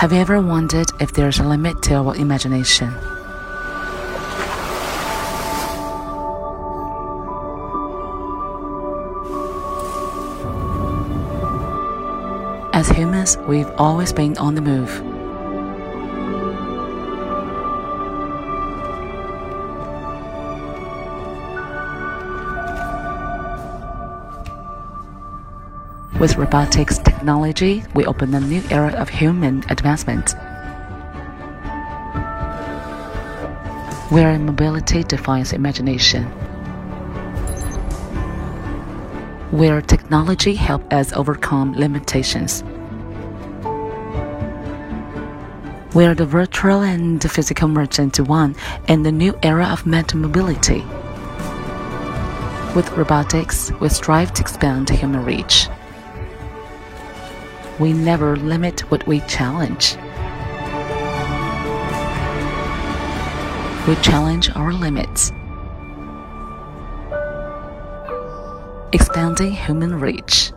Have you ever wondered if there's a limit to our imagination? As humans, we've always been on the move. With robotics technology, we open a new era of human advancement. Where mobility defines imagination. Where technology helps us overcome limitations. Where the virtual and the physical merge into one in the new era of metamobility. With robotics, we strive to expand human reach. We never limit what we challenge. We challenge our limits. Expanding human reach.